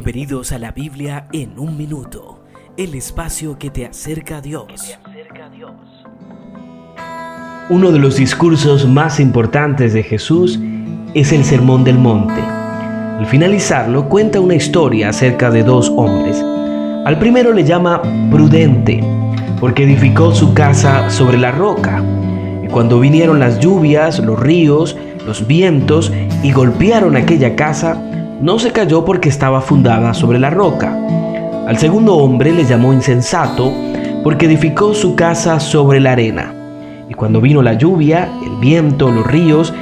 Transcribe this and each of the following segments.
Bienvenidos a la Biblia en un minuto, el espacio que te acerca a Dios. Uno de los discursos más importantes de Jesús es el Sermón del Monte. Al finalizarlo cuenta una historia acerca de dos hombres. Al primero le llama prudente, porque edificó su casa sobre la roca. Y cuando vinieron las lluvias, los ríos, los vientos y golpearon aquella casa, no se cayó porque estaba fundada sobre la roca. Al segundo hombre le llamó insensato porque edificó su casa sobre la arena. Y cuando vino la lluvia, el viento, los ríos,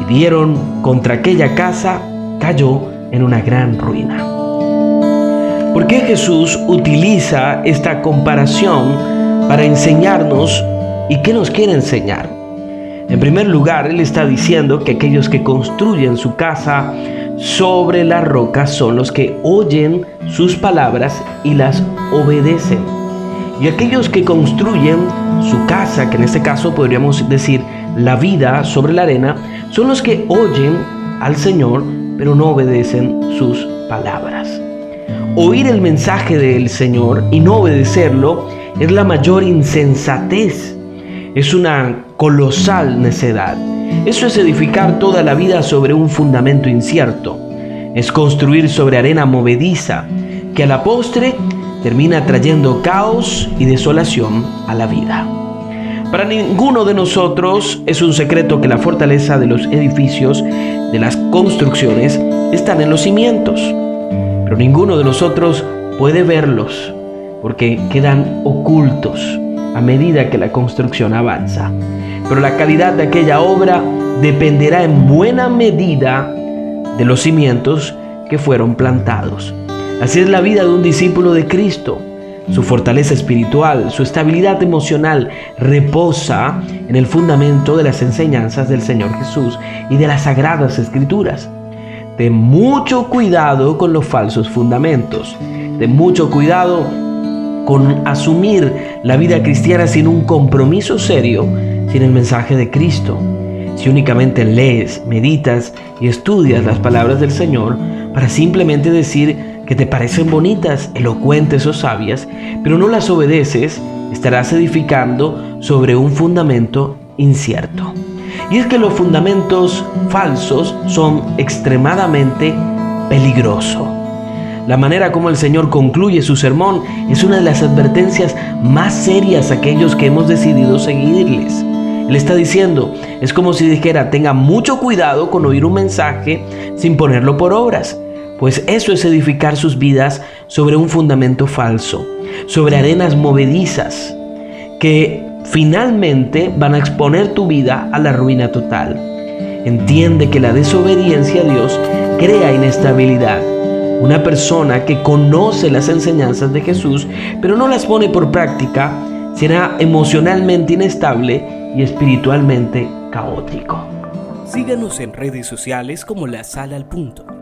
y dieron contra aquella casa, cayó en una gran ruina. ¿Por qué Jesús utiliza esta comparación para enseñarnos y qué nos quiere enseñar? En primer lugar, Él está diciendo que aquellos que construyen su casa sobre la roca son los que oyen sus palabras y las obedecen. Y aquellos que construyen su casa, que en este caso podríamos decir la vida sobre la arena, son los que oyen al Señor, pero no obedecen sus palabras. Oír el mensaje del Señor y no obedecerlo es la mayor insensatez. Es una colosal necedad. Eso es edificar toda la vida sobre un fundamento incierto. Es construir sobre arena movediza que a la postre termina trayendo caos y desolación a la vida. Para ninguno de nosotros es un secreto que la fortaleza de los edificios, de las construcciones, están en los cimientos. Pero ninguno de nosotros puede verlos porque quedan ocultos a medida que la construcción avanza pero la calidad de aquella obra dependerá en buena medida de los cimientos que fueron plantados. Así es la vida de un discípulo de Cristo. Su fortaleza espiritual, su estabilidad emocional reposa en el fundamento de las enseñanzas del Señor Jesús y de las sagradas escrituras. De mucho cuidado con los falsos fundamentos. De mucho cuidado con asumir la vida cristiana sin un compromiso serio sin el mensaje de Cristo. Si únicamente lees, meditas y estudias las palabras del Señor para simplemente decir que te parecen bonitas, elocuentes o sabias, pero no las obedeces, estarás edificando sobre un fundamento incierto. Y es que los fundamentos falsos son extremadamente peligrosos. La manera como el Señor concluye su sermón es una de las advertencias más serias a aquellos que hemos decidido seguirles. Él está diciendo, es como si dijera, tenga mucho cuidado con oír un mensaje sin ponerlo por obras, pues eso es edificar sus vidas sobre un fundamento falso, sobre arenas movedizas, que finalmente van a exponer tu vida a la ruina total. Entiende que la desobediencia a Dios crea inestabilidad. Una persona que conoce las enseñanzas de Jesús, pero no las pone por práctica, será emocionalmente inestable y espiritualmente caótico. Síganos en redes sociales como La Sala al Punto.